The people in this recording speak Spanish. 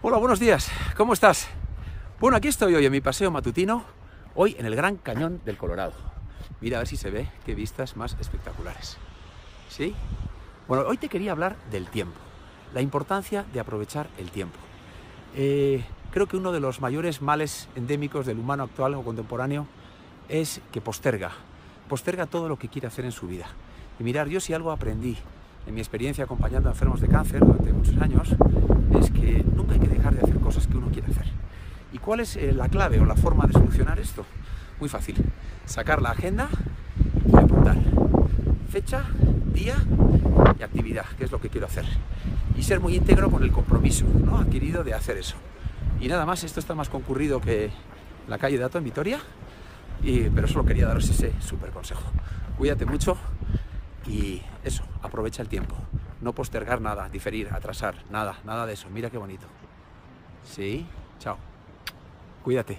Hola, buenos días. ¿Cómo estás? Bueno, aquí estoy hoy en mi paseo matutino, hoy en el Gran Cañón del Colorado. Mira a ver si se ve qué vistas más espectaculares. ¿Sí? Bueno, hoy te quería hablar del tiempo, la importancia de aprovechar el tiempo. Eh, creo que uno de los mayores males endémicos del humano actual o contemporáneo es que posterga, posterga todo lo que quiere hacer en su vida. Y mirar, yo si algo aprendí en mi experiencia acompañando a enfermos de cáncer durante muchos años, es que nunca hay que dejar de hacer cosas que uno quiere hacer. ¿Y cuál es eh, la clave o la forma de solucionar esto? Muy fácil. Sacar la agenda y apuntar. Fecha, día y actividad, que es lo que quiero hacer. Y ser muy íntegro con el compromiso ¿no? adquirido de hacer eso. Y nada más, esto está más concurrido que la calle de Dato en Vitoria, y, pero solo quería daros ese súper consejo. Cuídate mucho y eso, aprovecha el tiempo. No postergar nada, diferir, atrasar, nada, nada de eso. Mira qué bonito. Sí, chao. Cuídate.